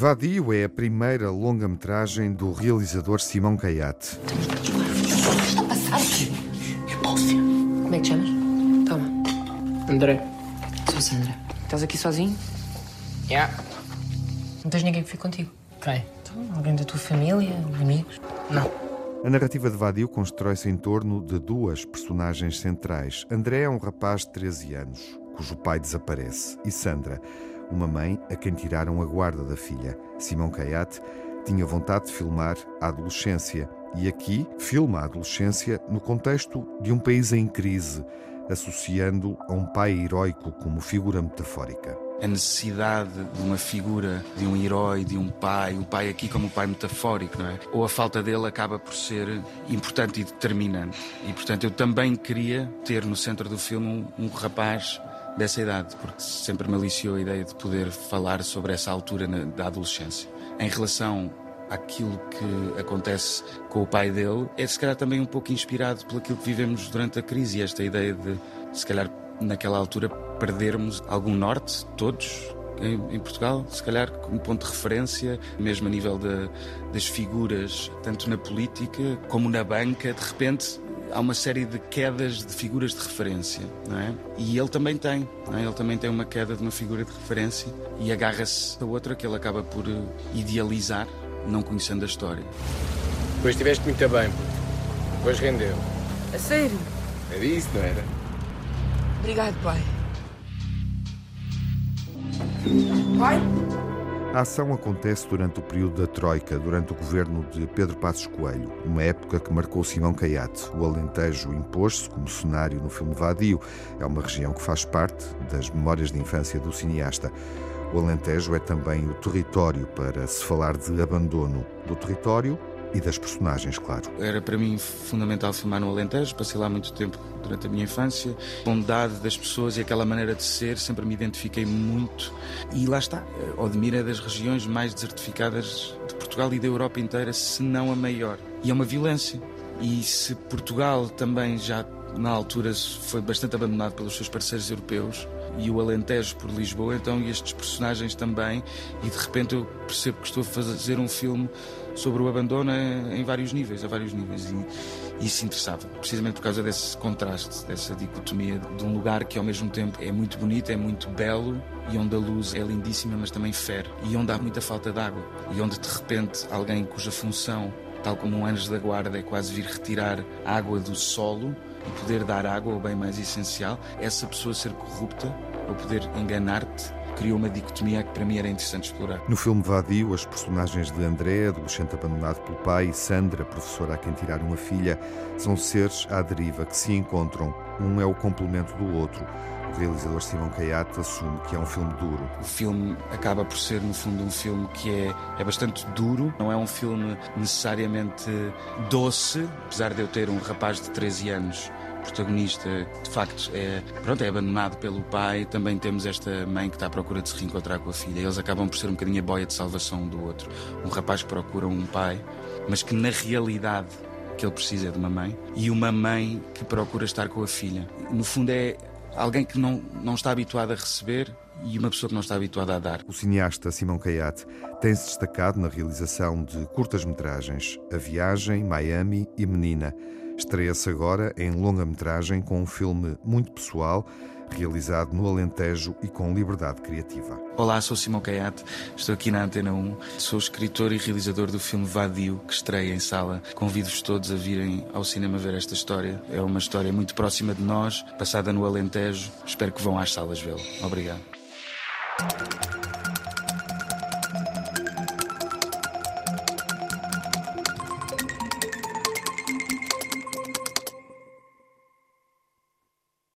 Vadio é a primeira longa-metragem do realizador Simão Caiate. Está a passar aqui. Repulsa. Como é que te chamas? Toma. André. Sou Sandra. Estás aqui sozinho? Yeah. Não tens ninguém que fique contigo? Quem? Então, alguém da tua família? Amigos? Não. A narrativa de Vadio constrói-se em torno de duas personagens centrais. André é um rapaz de 13 anos, cujo pai desaparece, e Sandra, uma mãe a quem tiraram a guarda da filha. Simão Caiate tinha vontade de filmar a adolescência e aqui filma a adolescência no contexto de um país em crise, associando a um pai heróico como figura metafórica. A necessidade de uma figura, de um herói, de um pai, o pai aqui como um pai metafórico, não é? Ou a falta dele acaba por ser importante e determinante. E portanto eu também queria ter no centro do filme um, um rapaz dessa idade, porque sempre me aliciou a ideia de poder falar sobre essa altura na, da adolescência. Em relação àquilo que acontece com o pai dele, é se calhar também um pouco inspirado pelo que vivemos durante a crise, esta ideia de, se calhar, naquela altura, perdermos algum norte, todos, em, em, Portugal, se calhar como ponto de referência, mesmo a nível de, das figuras, tanto na política como na banca, de repente há uma série de quedas de figuras de referência, não é? E ele também tem, não é? Ele também tem uma queda de uma figura de referência e agarra-se a outra que ele acaba por eh, idealizar, não conhecendo a história. Depois estiveste muito bem, depois rendeu. A sério? Era isso, não era? Obrigado, pai. Pai? A ação acontece durante o período da Troika, durante o governo de Pedro Passos Coelho, uma época que marcou Simão Caiate. O Alentejo impôs-se como cenário no filme Vadio. É uma região que faz parte das memórias de infância do cineasta. O Alentejo é também o território para se falar de abandono do território e das personagens, claro. Era para mim fundamental filmar no Alentejo, passei lá muito tempo durante a minha infância. A bondade das pessoas e aquela maneira de ser, sempre me identifiquei muito. E lá está, Odmira é das regiões mais desertificadas de Portugal e da Europa inteira, se não a maior. E é uma violência. E se Portugal também já na altura foi bastante abandonado pelos seus parceiros europeus, e o Alentejo por Lisboa, então estes personagens também, e de repente eu percebo que estou a fazer um filme sobre o abandono em vários níveis, a vários níveis, e isso interessava, precisamente por causa desse contraste, dessa dicotomia de um lugar que ao mesmo tempo é muito bonito, é muito belo, e onde a luz é lindíssima, mas também fere, e onde há muita falta de água, e onde de repente alguém cuja função, tal como um anjo da guarda, é quase vir retirar água do solo, poder dar água ao bem mais essencial, essa pessoa ser corrupta ou poder enganar-te criou uma dicotomia que para mim era interessante explorar. No filme Vadio, as personagens de André, adolescente abandonado pelo pai, e Sandra, professora a quem tiraram uma filha, são seres à deriva que se encontram. Um é o complemento do outro. O realizador Simão Caiate assume que é um filme duro. O filme acaba por ser, no fundo, um filme que é, é bastante duro. Não é um filme necessariamente doce, apesar de eu ter um rapaz de 13 anos protagonista, de facto, é, pronto, é abandonado pelo pai. Também temos esta mãe que está à procura de se reencontrar com a filha. Eles acabam por ser um bocadinho a boia de salvação um do outro. Um rapaz que procura um pai, mas que na realidade que ele precisa é de uma mãe, e uma mãe que procura estar com a filha. No fundo, é alguém que não, não está habituado a receber e uma pessoa que não está habituada a dar. O cineasta Simão Caiate tem-se destacado na realização de curtas-metragens A Viagem, Miami e Menina. Estreia-se agora em longa-metragem com um filme muito pessoal, realizado no Alentejo e com liberdade criativa. Olá, sou Simão Caiate, estou aqui na Antena 1, sou escritor e realizador do filme Vadio, que estreia em sala. Convido-vos todos a virem ao cinema ver esta história. É uma história muito próxima de nós, passada no Alentejo. Espero que vão às salas vê-lo. Obrigado.